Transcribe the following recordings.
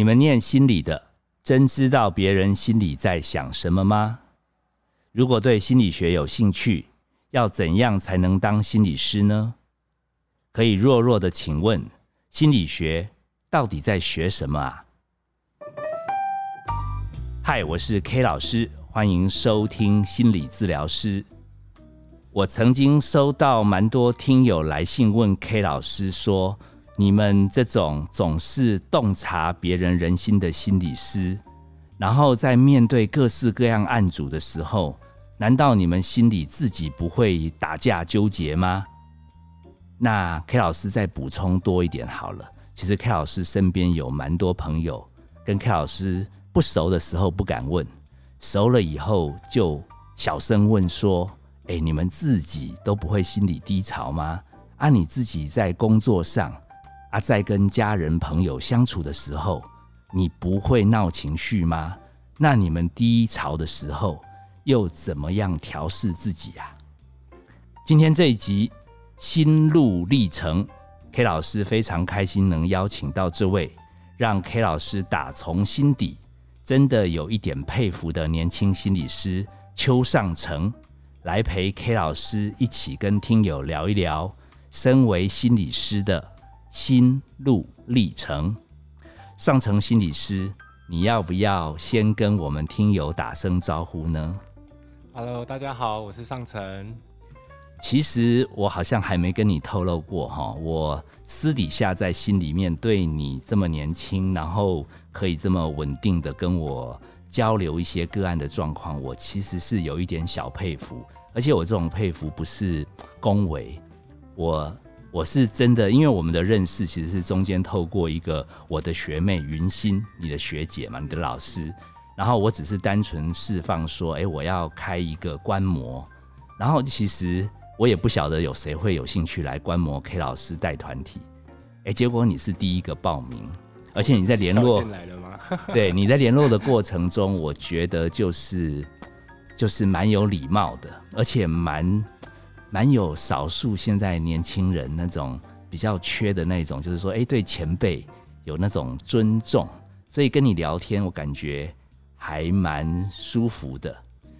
你们念心理的，真知道别人心里在想什么吗？如果对心理学有兴趣，要怎样才能当心理师呢？可以弱弱的请问，心理学到底在学什么啊？嗨，我是 K 老师，欢迎收听心理治疗师。我曾经收到蛮多听友来信问 K 老师说。你们这种总是洞察别人人心的心理师，然后在面对各式各样案主的时候，难道你们心里自己不会打架纠结吗？那 K 老师再补充多一点好了。其实 K 老师身边有蛮多朋友，跟 K 老师不熟的时候不敢问，熟了以后就小声问说：“哎，你们自己都不会心理低潮吗？啊，你自己在工作上？”啊，在跟家人朋友相处的时候，你不会闹情绪吗？那你们低潮的时候又怎么样调试自己呀？今天这一集心路历程，K 老师非常开心能邀请到这位让 K 老师打从心底真的有一点佩服的年轻心理师邱尚成，来陪 K 老师一起跟听友聊一聊身为心理师的。心路历程，上层心理师，你要不要先跟我们听友打声招呼呢？Hello，大家好，我是上层。其实我好像还没跟你透露过哈，我私底下在心里面对你这么年轻，然后可以这么稳定的跟我交流一些个案的状况，我其实是有一点小佩服，而且我这种佩服不是恭维我。我是真的，因为我们的认识其实是中间透过一个我的学妹云心，你的学姐嘛，你的老师，然后我只是单纯释放说，哎，我要开一个观摩，然后其实我也不晓得有谁会有兴趣来观摩 K 老师带团体，哎，结果你是第一个报名，而且你在联络？对，你在联络的过程中，我觉得就是就是蛮有礼貌的，而且蛮。蛮有少数现在年轻人那种比较缺的那种，就是说，哎，对前辈有那种尊重，所以跟你聊天，我感觉还蛮舒服的。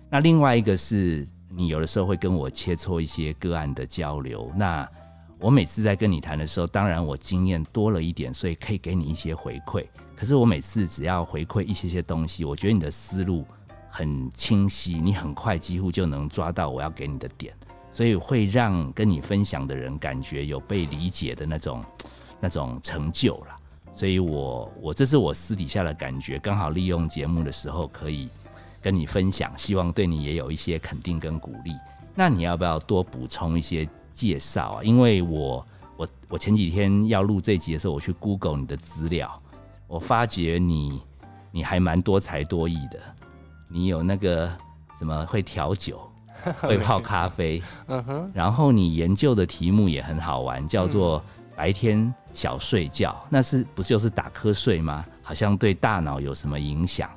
那另外一个是你有的时候会跟我切磋一些个案的交流，那我每次在跟你谈的时候，当然我经验多了一点，所以可以给你一些回馈。可是我每次只要回馈一些些东西，我觉得你的思路很清晰，你很快几乎就能抓到我要给你的点。所以会让跟你分享的人感觉有被理解的那种 那种成就了。所以我我这是我私底下的感觉，刚好利用节目的时候可以跟你分享，希望对你也有一些肯定跟鼓励。那你要不要多补充一些介绍啊？因为我我我前几天要录这集的时候，我去 Google 你的资料，我发觉你你还蛮多才多艺的，你有那个什么会调酒。会泡咖啡，嗯哼，然后你研究的题目也很好玩，叫做白天小睡觉，那是不是就是打瞌睡吗？好像对大脑有什么影响？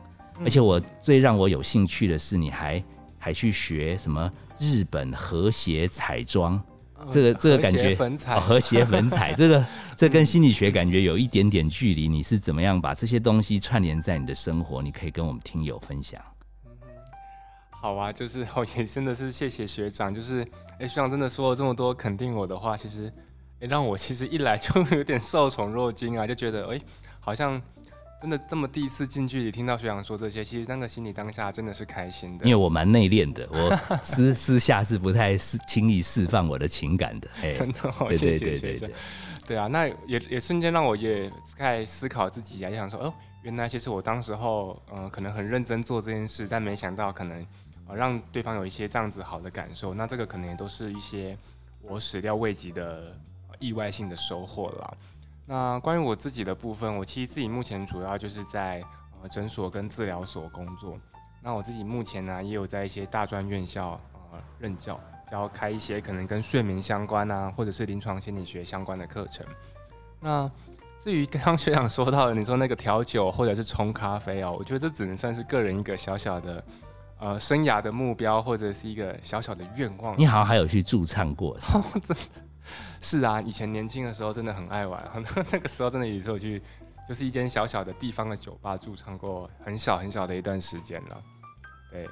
而且我最让我有兴趣的是，你还还去学什么日本和谐彩妆，这个这个感觉和谐粉彩，这个这跟心理学感觉有一点点距离。你是怎么样把这些东西串联在你的生活？你可以跟我们听友分享。好啊，就是我 也真的是谢谢学长，就是哎学长真的说了这么多肯定我的话，其实哎让我其实一来就 有点受宠若惊啊，就觉得哎好像真的这么第一次近距离听到学长说这些，其实那个心里当下真的是开心的。因为我蛮内敛的，我私私下是不太释轻易释放我的情感的。真的，哦谢谢学长。对啊，那也也瞬间让我也在思考自己啊，就想说哦，原来其实我当时候嗯可能很认真做这件事，但没想到可能。啊，让对方有一些这样子好的感受，那这个可能也都是一些我始料未及的意外性的收获了。那关于我自己的部分，我其实自己目前主要就是在呃诊所跟治疗所工作。那我自己目前呢，也有在一些大专院校呃任教，教开一些可能跟睡眠相关啊，或者是临床心理学相关的课程。那至于刚刚学长说到的，你说那个调酒或者是冲咖啡哦，我觉得这只能算是个人一个小小的。呃，生涯的目标或者是一个小小的愿望。你好像还有去驻唱过，真的是啊！以前年轻的时候真的很爱玩，那个时候真的有时候去就是一间小小的地方的酒吧驻唱过很小很小的一段时间了。对，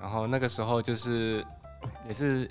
然后那个时候就是也是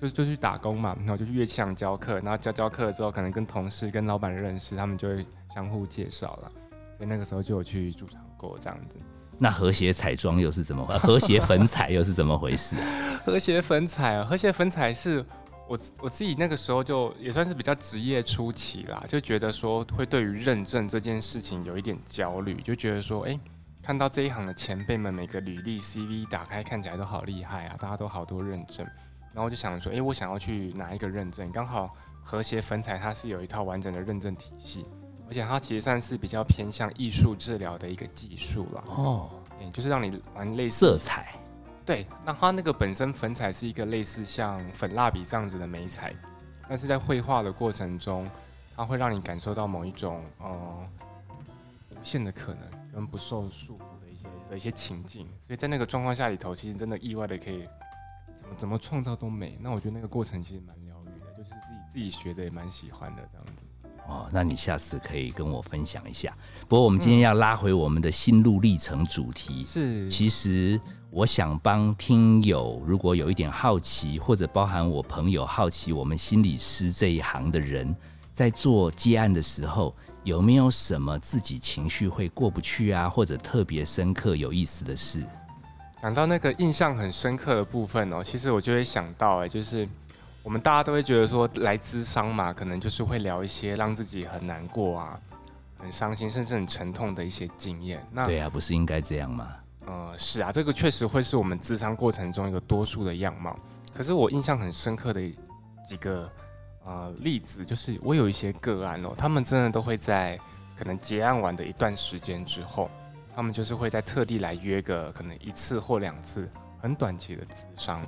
就就去打工嘛，然后就去乐器行教课，然后教教课之后，可能跟同事跟老板认识，他们就会相互介绍了，所以那个时候就有去驻唱过这样子。那和谐彩妆又是怎么？和谐粉彩又是怎么回事？和谐粉彩啊，和谐粉彩是我我自己那个时候就也算是比较职业初期啦，就觉得说会对于认证这件事情有一点焦虑，就觉得说，哎，看到这一行的前辈们每个履历 CV 打开看起来都好厉害啊，大家都好多认证，然后就想说，哎，我想要去拿一个认证，刚好和谐粉彩它是有一套完整的认证体系。而且它其实算是比较偏向艺术治疗的一个技术了哦，嗯，就是让你玩类似色彩，对，那它那个本身粉彩是一个类似像粉蜡笔这样子的眉彩，但是在绘画的过程中，它会让你感受到某一种呃无限的可能跟不受束缚的一些的一些情境，所以在那个状况下里头，其实真的意外的可以怎么怎么创造都美。那我觉得那个过程其实蛮疗愈的，就是自己自己学的也蛮喜欢的这样子。哦，那你下次可以跟我分享一下。不过我们今天要拉回我们的心路历程主题，是其实我想帮听友，如果有一点好奇，或者包含我朋友好奇，我们心理师这一行的人，在做接案的时候，有没有什么自己情绪会过不去啊，或者特别深刻有意思的事？讲到那个印象很深刻的部分哦，其实我就会想到，哎，就是。我们大家都会觉得说，来咨商嘛，可能就是会聊一些让自己很难过啊、很伤心，甚至很沉痛的一些经验。那对啊，不是应该这样吗？呃，是啊，这个确实会是我们咨商过程中一个多数的样貌。可是我印象很深刻的几个呃例子，就是我有一些个案哦，他们真的都会在可能结案完的一段时间之后，他们就是会在特地来约个可能一次或两次很短期的咨商。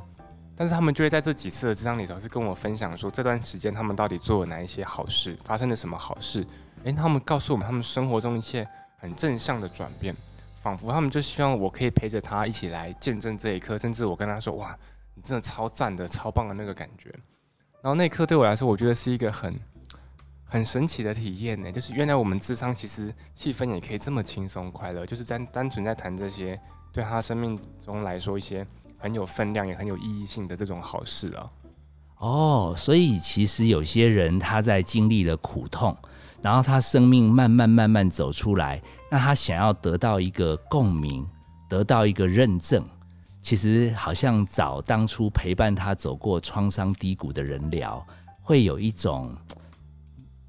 但是他们就会在这几次的智商里头，是跟我分享说这段时间他们到底做了哪一些好事，发生了什么好事。诶，他们告诉我们他们生活中一切很正向的转变，仿佛他们就希望我可以陪着他一起来见证这一刻，甚至我跟他说：“哇，你真的超赞的，超棒的那个感觉。”然后那一刻对我来说，我觉得是一个很很神奇的体验呢。就是原来我们智商其实气氛也可以这么轻松快乐，就是单单纯在谈这些对他生命中来说一些。很有分量也很有意义性的这种好事啊！哦，所以其实有些人他在经历了苦痛，然后他生命慢慢慢慢走出来，那他想要得到一个共鸣，得到一个认证，其实好像找当初陪伴他走过创伤低谷的人聊，会有一种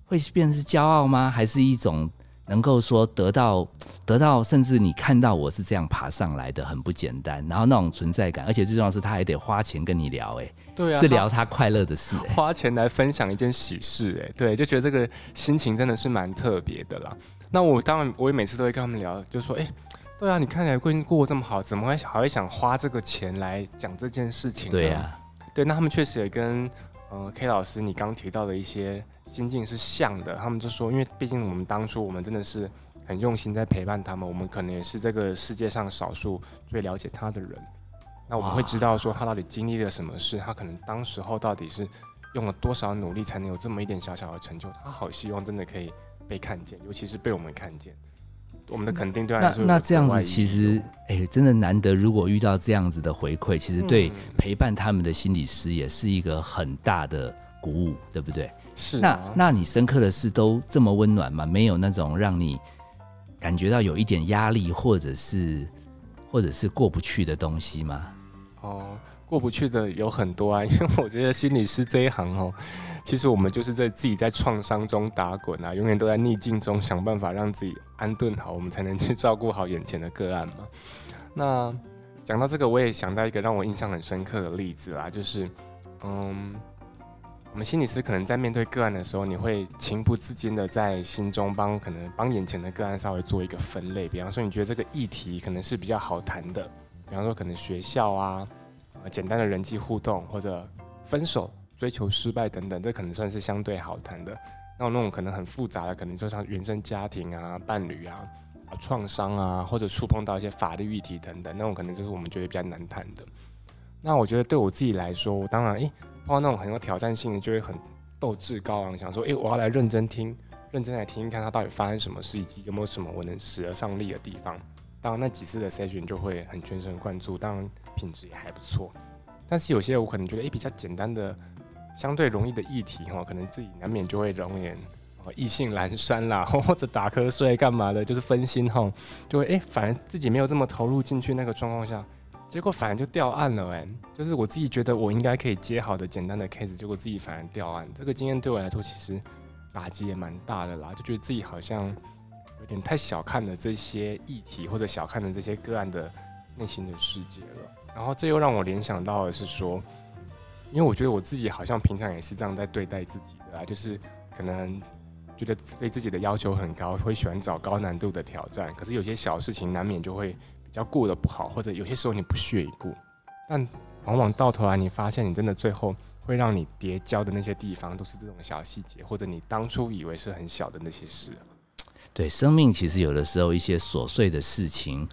会变是骄傲吗？还是一种？能够说得到得到，甚至你看到我是这样爬上来的，很不简单。然后那种存在感，而且最重要是他还得花钱跟你聊，哎，对啊，是聊他快乐的事，花钱来分享一件喜事，哎，对，就觉得这个心情真的是蛮特别的啦。那我当然我也每次都会跟他们聊，就说，哎，对啊，你看起来过过这么好，怎么会还会想花这个钱来讲这件事情？对呀，对，那他们确实也跟。呃，K 老师，你刚提到的一些心境是像的。他们就说，因为毕竟我们当初我们真的是很用心在陪伴他们，我们可能也是这个世界上少数最了解他的人。那我们会知道说他到底经历了什么事，他可能当时候到底是用了多少努力才能有这么一点小小的成就。他好希望真的可以被看见，尤其是被我们看见。我们的肯定对他来说，那这样子其实，哎，真的难得。如果遇到这样子的回馈，其实对陪伴他们的心理师也是一个很大的鼓舞，对不对？是。那那你深刻的事都这么温暖吗？没有那种让你感觉到有一点压力，或者是或者是过不去的东西吗？哦。过不去的有很多啊，因为我觉得心理师这一行哦，其实我们就是在自己在创伤中打滚啊，永远都在逆境中想办法让自己安顿好，我们才能去照顾好眼前的个案嘛。那讲到这个，我也想到一个让我印象很深刻的例子啦，就是嗯，我们心理师可能在面对个案的时候，你会情不自禁的在心中帮可能帮眼前的个案稍微做一个分类，比方说你觉得这个议题可能是比较好谈的，比方说可能学校啊。简单的人际互动或者分手、追求失败等等，这可能算是相对好谈的。那那种可能很复杂的，可能就像原生家庭啊、伴侣啊、啊创伤啊，或者触碰到一些法律议题等等，那种可能就是我们觉得比较难谈的。那我觉得对我自己来说，我当然诶，碰到那种很有挑战性的，就会很斗志高昂，想说诶，我要来认真听认真来听看他到底发生什么事，以及有没有什么我能使得上力的地方。当然那几次的 session 就会很全神贯注，当然品质也还不错。但是有些我可能觉得，诶，比较简单的、相对容易的议题哈，可能自己难免就会容易哦意兴阑珊啦，或者打瞌睡干嘛的，就是分心哈，就会诶，反而自己没有这么投入进去那个状况下，结果反而就掉案了诶，就是我自己觉得我应该可以接好的简单的 case，结果自己反而掉案，这个经验对我来说其实打击也蛮大的啦，就觉得自己好像有点太小看了这些议题，或者小看了这些个案的内心的世界了。然后这又让我联想到的是说，因为我觉得我自己好像平常也是这样在对待自己的啊，就是可能觉得对自己的要求很高，会喜欢找高难度的挑战。可是有些小事情难免就会比较过得不好，或者有些时候你不屑一顾。但往往到头来，你发现你真的最后会让你跌跤的那些地方，都是这种小细节，或者你当初以为是很小的那些事。对，生命其实有的时候一些琐碎的事情。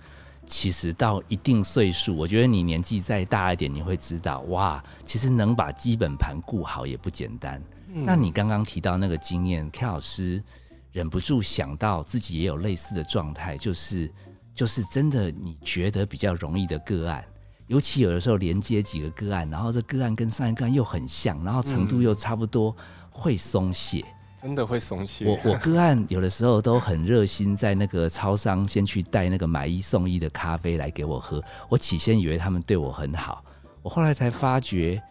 其实到一定岁数，我觉得你年纪再大一点，你会知道，哇，其实能把基本盘顾好也不简单。那你刚刚提到那个经验，K 老师忍不住想到自己也有类似的状态，就是就是真的，你觉得比较容易的个案，尤其有的时候连接几个个案，然后这个案跟上一个案又很像，然后程度又差不多，会松懈。真的会松懈。我我个案有的时候都很热心，在那个超商先去带那个买一送一的咖啡来给我喝。我起先以为他们对我很好，我后来才发觉，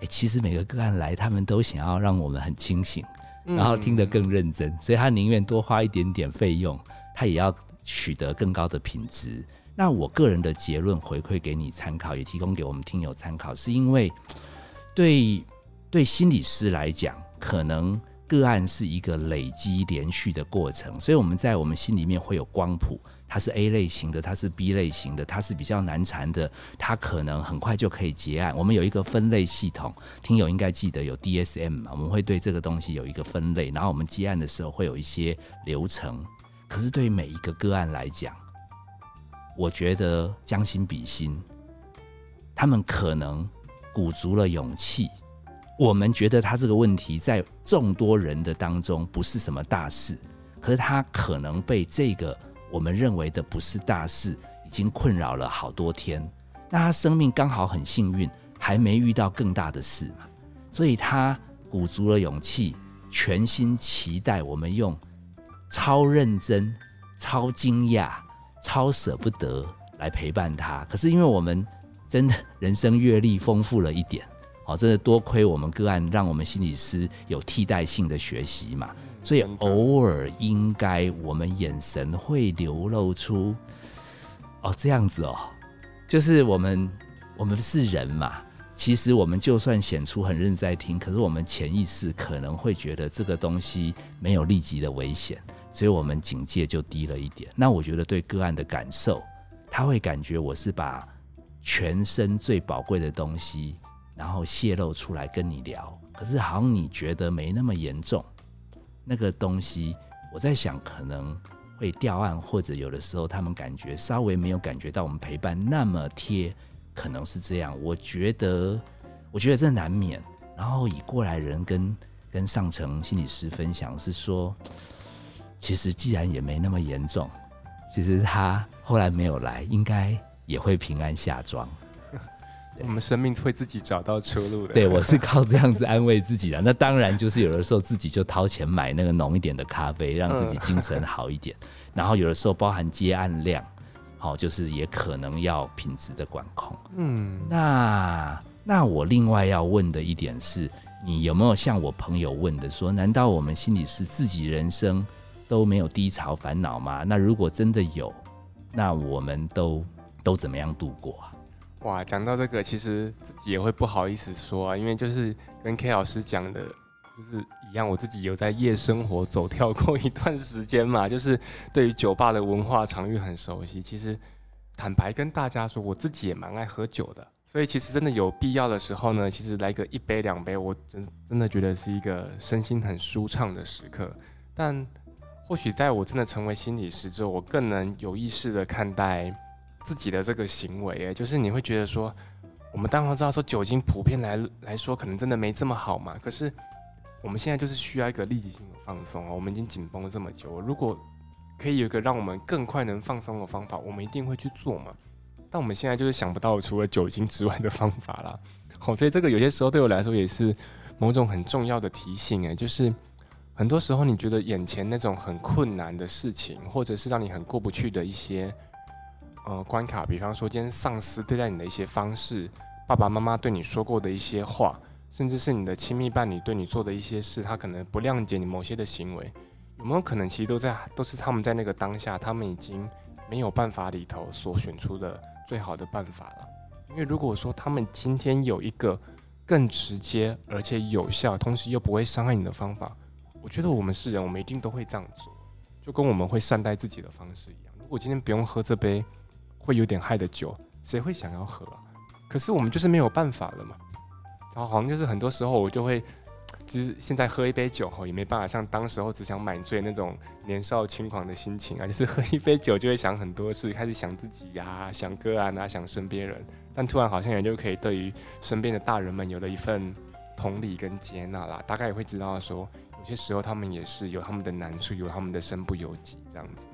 哎，其实每个个案来，他们都想要让我们很清醒，然后听得更认真，所以他宁愿多花一点点费用，他也要取得更高的品质。那我个人的结论回馈给你参考，也提供给我们听友参考，是因为对对心理师来讲，可能。个案是一个累积连续的过程，所以我们在我们心里面会有光谱，它是 A 类型的，它是 B 类型的，它是比较难缠的，它可能很快就可以结案。我们有一个分类系统，听友应该记得有 DSM 嘛，我们会对这个东西有一个分类，然后我们接案的时候会有一些流程。可是对每一个个案来讲，我觉得将心比心，他们可能鼓足了勇气。我们觉得他这个问题在众多人的当中不是什么大事，可是他可能被这个我们认为的不是大事，已经困扰了好多天。那他生命刚好很幸运，还没遇到更大的事嘛，所以他鼓足了勇气，全心期待我们用超认真、超惊讶、超舍不得来陪伴他。可是因为我们真的人生阅历丰富了一点。哦，真的多亏我们个案，让我们心理师有替代性的学习嘛，所以偶尔应该我们眼神会流露出，哦这样子哦，就是我们我们是人嘛，其实我们就算显出很认真在听，可是我们潜意识可能会觉得这个东西没有立即的危险，所以我们警戒就低了一点。那我觉得对个案的感受，他会感觉我是把全身最宝贵的东西。然后泄露出来跟你聊，可是好像你觉得没那么严重，那个东西我在想可能会掉案，或者有的时候他们感觉稍微没有感觉到我们陪伴那么贴，可能是这样。我觉得，我觉得这难免。然后以过来人跟跟上层心理师分享是说，其实既然也没那么严重，其实他后来没有来，应该也会平安下庄。我们生命会自己找到出路的。对，我是靠这样子安慰自己的。那当然就是有的时候自己就掏钱买那个浓一点的咖啡，让自己精神好一点。然后有的时候包含接案量，好，就是也可能要品质的管控。嗯，那那我另外要问的一点是，你有没有像我朋友问的说，难道我们心里是自己人生都没有低潮烦恼吗？那如果真的有，那我们都都怎么样度过啊？哇，讲到这个，其实自己也会不好意思说啊，因为就是跟 K 老师讲的，就是一样，我自己有在夜生活走跳过一段时间嘛，就是对于酒吧的文化场域很熟悉。其实坦白跟大家说，我自己也蛮爱喝酒的，所以其实真的有必要的时候呢，其实来个一杯两杯，我真真的觉得是一个身心很舒畅的时刻。但或许在我真的成为心理师之后，我更能有意识的看待。自己的这个行为，哎，就是你会觉得说，我们当然知道说酒精普遍来来说可能真的没这么好嘛。可是我们现在就是需要一个立即性的放松啊。我们已经紧绷了这么久，如果可以有一个让我们更快能放松的方法，我们一定会去做嘛。但我们现在就是想不到除了酒精之外的方法啦。好，所以这个有些时候对我来说也是某种很重要的提醒哎，就是很多时候你觉得眼前那种很困难的事情，或者是让你很过不去的一些呃关卡，比方说今天上司对待你的一些方式，爸爸妈妈对你说过的一些话。甚至是你的亲密伴侣对你做的一些事，他可能不谅解你某些的行为，有没有可能其实都在都是他们在那个当下，他们已经没有办法里头所选出的最好的办法了？因为如果说他们今天有一个更直接而且有效，同时又不会伤害你的方法，我觉得我们是人，我们一定都会这样做，就跟我们会善待自己的方式一样。如果今天不用喝这杯会有点害的酒，谁会想要喝啊？可是我们就是没有办法了嘛。然后好像就是很多时候我就会，其实现在喝一杯酒吼也没办法像当时候只想买醉那种年少轻狂的心情啊，就是喝一杯酒就会想很多事，开始想自己呀，想个案啊，想身边人，但突然好像也就可以对于身边的大人们有了一份同理跟接纳啦，大概也会知道说有些时候他们也是有他们的难处，有他们的身不由己这样子。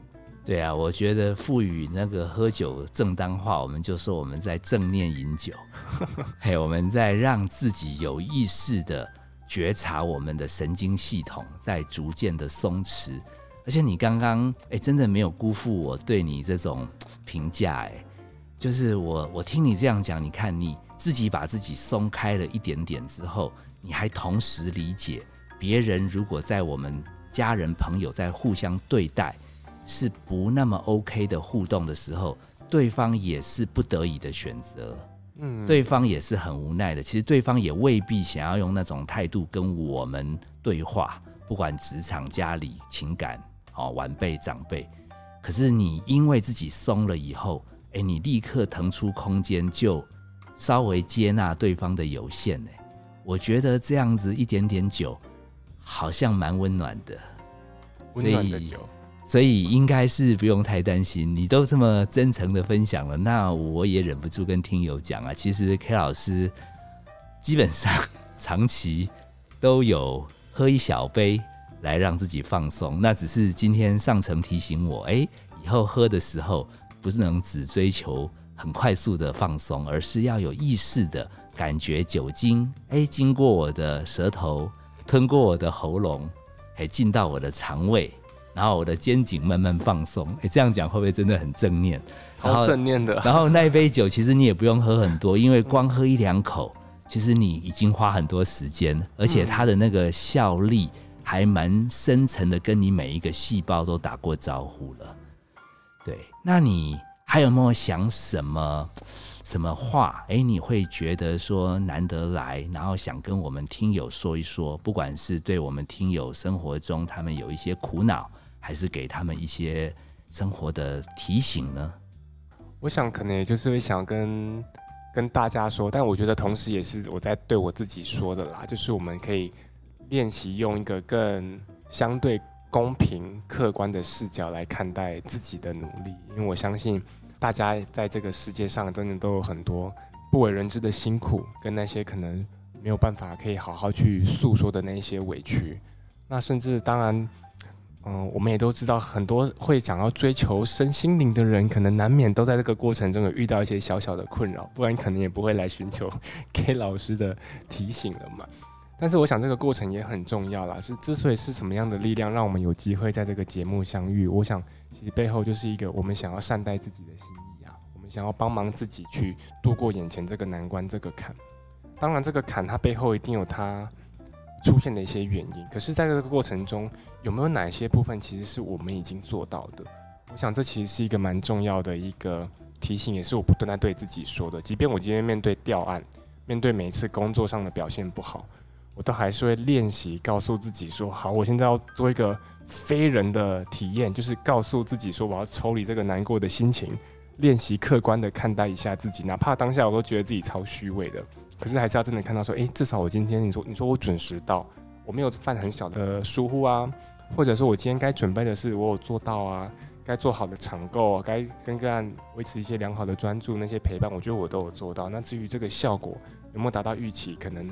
对啊，我觉得赋予那个喝酒正当化，我们就说我们在正念饮酒，嘿我们在让自己有意识的觉察我们的神经系统在逐渐的松弛。而且你刚刚哎，真的没有辜负我对你这种评价哎，就是我我听你这样讲，你看你自己把自己松开了一点点之后，你还同时理解别人如果在我们家人朋友在互相对待。是不那么 OK 的互动的时候，对方也是不得已的选择，嗯，对方也是很无奈的。其实对方也未必想要用那种态度跟我们对话，不管职场、家里、情感，哦，晚辈、长辈。可是你因为自己松了以后，哎，你立刻腾出空间，就稍微接纳对方的有限。哎，我觉得这样子一点点酒，好像蛮温暖的，温暖的酒。所以应该是不用太担心，你都这么真诚的分享了，那我也忍不住跟听友讲啊。其实 K 老师基本上长期都有喝一小杯来让自己放松，那只是今天上层提醒我，哎，以后喝的时候不是能只追求很快速的放松，而是要有意识的感觉酒精，哎，经过我的舌头，吞过我的喉咙，哎，进到我的肠胃。然后我的肩颈慢慢放松，哎，这样讲会不会真的很正念？超正念的。然后那一杯酒，其实你也不用喝很多，因为光喝一两口，其实你已经花很多时间，而且它的那个效力还蛮深层的，跟你每一个细胞都打过招呼了。对，那你还有没有想什么？什么话？哎，你会觉得说难得来，然后想跟我们听友说一说，不管是对我们听友生活中他们有一些苦恼。还是给他们一些生活的提醒呢？我想可能也就是会想跟跟大家说，但我觉得同时也是我在对我自己说的啦，就是我们可以练习用一个更相对公平、客观的视角来看待自己的努力，因为我相信大家在这个世界上真的都有很多不为人知的辛苦，跟那些可能没有办法可以好好去诉说的那些委屈，那甚至当然。嗯，我们也都知道，很多会想要追求身心灵的人，可能难免都在这个过程中有遇到一些小小的困扰，不然可能也不会来寻求 K 老师的提醒了嘛。但是我想这个过程也很重要啦，是之所以是什么样的力量让我们有机会在这个节目相遇，我想其实背后就是一个我们想要善待自己的心意啊，我们想要帮忙自己去度过眼前这个难关这个坎。当然，这个坎它背后一定有它。出现的一些原因，可是在这个过程中，有没有哪些部分其实是我们已经做到的？我想这其实是一个蛮重要的一个提醒，也是我不断在对自己说的。即便我今天面对调案，面对每一次工作上的表现不好，我都还是会练习告诉自己说：好，我现在要做一个非人的体验，就是告诉自己说，我要抽离这个难过的心情，练习客观的看待一下自己，哪怕当下我都觉得自己超虚伪的。可是还是要真的看到说，哎，至少我今天你说你说我准时到，我没有犯很小的疏忽啊，或者说我今天该准备的事我有做到啊，该做好的场购，该跟个案维持一些良好的专注，那些陪伴，我觉得我都有做到。那至于这个效果有没有达到预期，可能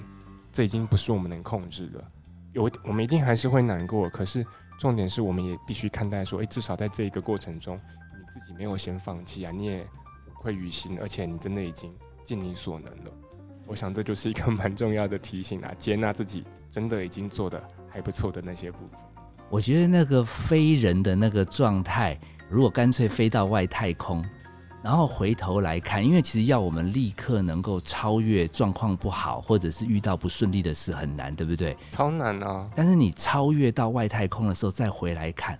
这已经不是我们能控制的。有我们一定还是会难过，可是重点是我们也必须看待说，哎，至少在这一个过程中，自己没有先放弃啊，你也会于心，而且你真的已经尽你所能了。我想这就是一个蛮重要的提醒啊，接纳自己真的已经做的还不错的那些部分。我觉得那个飞人的那个状态，如果干脆飞到外太空。然后回头来看，因为其实要我们立刻能够超越状况不好，或者是遇到不顺利的事很难，对不对？超难啊！但是你超越到外太空的时候再回来看，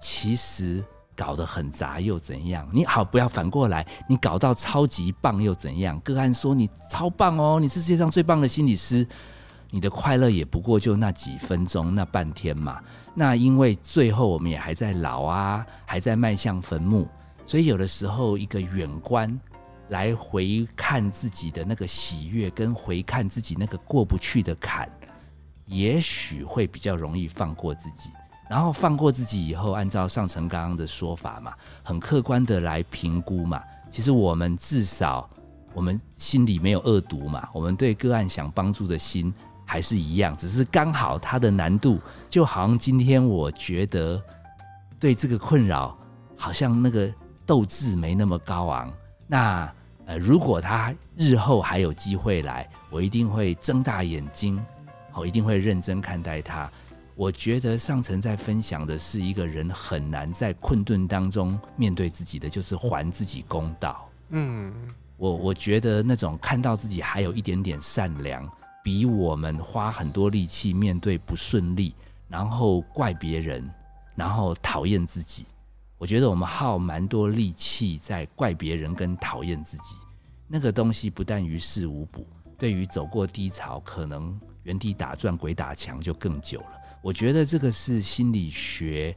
其实搞得很杂又怎样？你好，不要反过来，你搞到超级棒又怎样？个案说你超棒哦，你是世界上最棒的心理师，你的快乐也不过就那几分钟、那半天嘛。那因为最后我们也还在老啊，还在迈向坟墓。所以有的时候，一个远观来回看自己的那个喜悦，跟回看自己那个过不去的坎，也许会比较容易放过自己。然后放过自己以后，按照上层刚刚的说法嘛，很客观的来评估嘛。其实我们至少我们心里没有恶毒嘛，我们对个案想帮助的心还是一样，只是刚好它的难度，就好像今天我觉得对这个困扰，好像那个。斗志没那么高昂，那呃，如果他日后还有机会来，我一定会睁大眼睛，我一定会认真看待他。我觉得上层在分享的是一个人很难在困顿当中面对自己的，就是还自己公道。嗯，我我觉得那种看到自己还有一点点善良，比我们花很多力气面对不顺利，然后怪别人，然后讨厌自己。我觉得我们耗蛮多力气在怪别人跟讨厌自己，那个东西不但于事无补，对于走过低潮可能原地打转鬼打墙就更久了。我觉得这个是心理学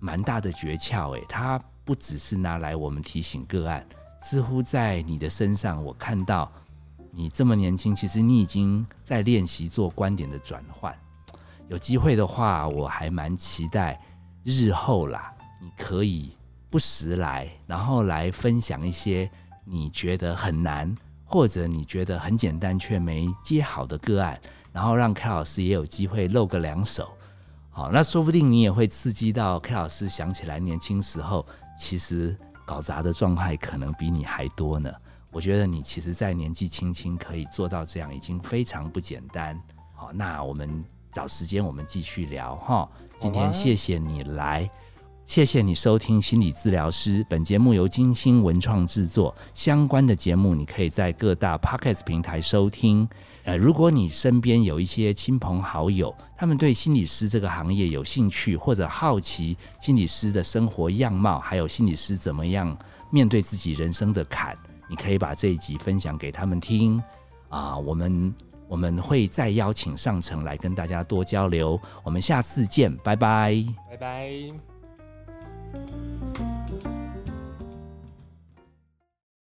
蛮大的诀窍，诶，它不只是拿来我们提醒个案，似乎在你的身上，我看到你这么年轻，其实你已经在练习做观点的转换。有机会的话，我还蛮期待日后啦。你可以不时来，然后来分享一些你觉得很难，或者你觉得很简单却没接好的个案，然后让 K 老师也有机会露个两手。好，那说不定你也会刺激到 K 老师想起来年轻时候其实搞砸的状态可能比你还多呢。我觉得你其实，在年纪轻轻可以做到这样，已经非常不简单。好，那我们找时间我们继续聊哈。今天谢谢你来。谢谢你收听心理治疗师。本节目由金星文创制作。相关的节目，你可以在各大 podcast 平台收听。呃，如果你身边有一些亲朋好友，他们对心理师这个行业有兴趣，或者好奇心理师的生活样貌，还有心理师怎么样面对自己人生的坎，你可以把这一集分享给他们听。啊，我们我们会再邀请上层来跟大家多交流。我们下次见，拜拜，拜拜。Thank you.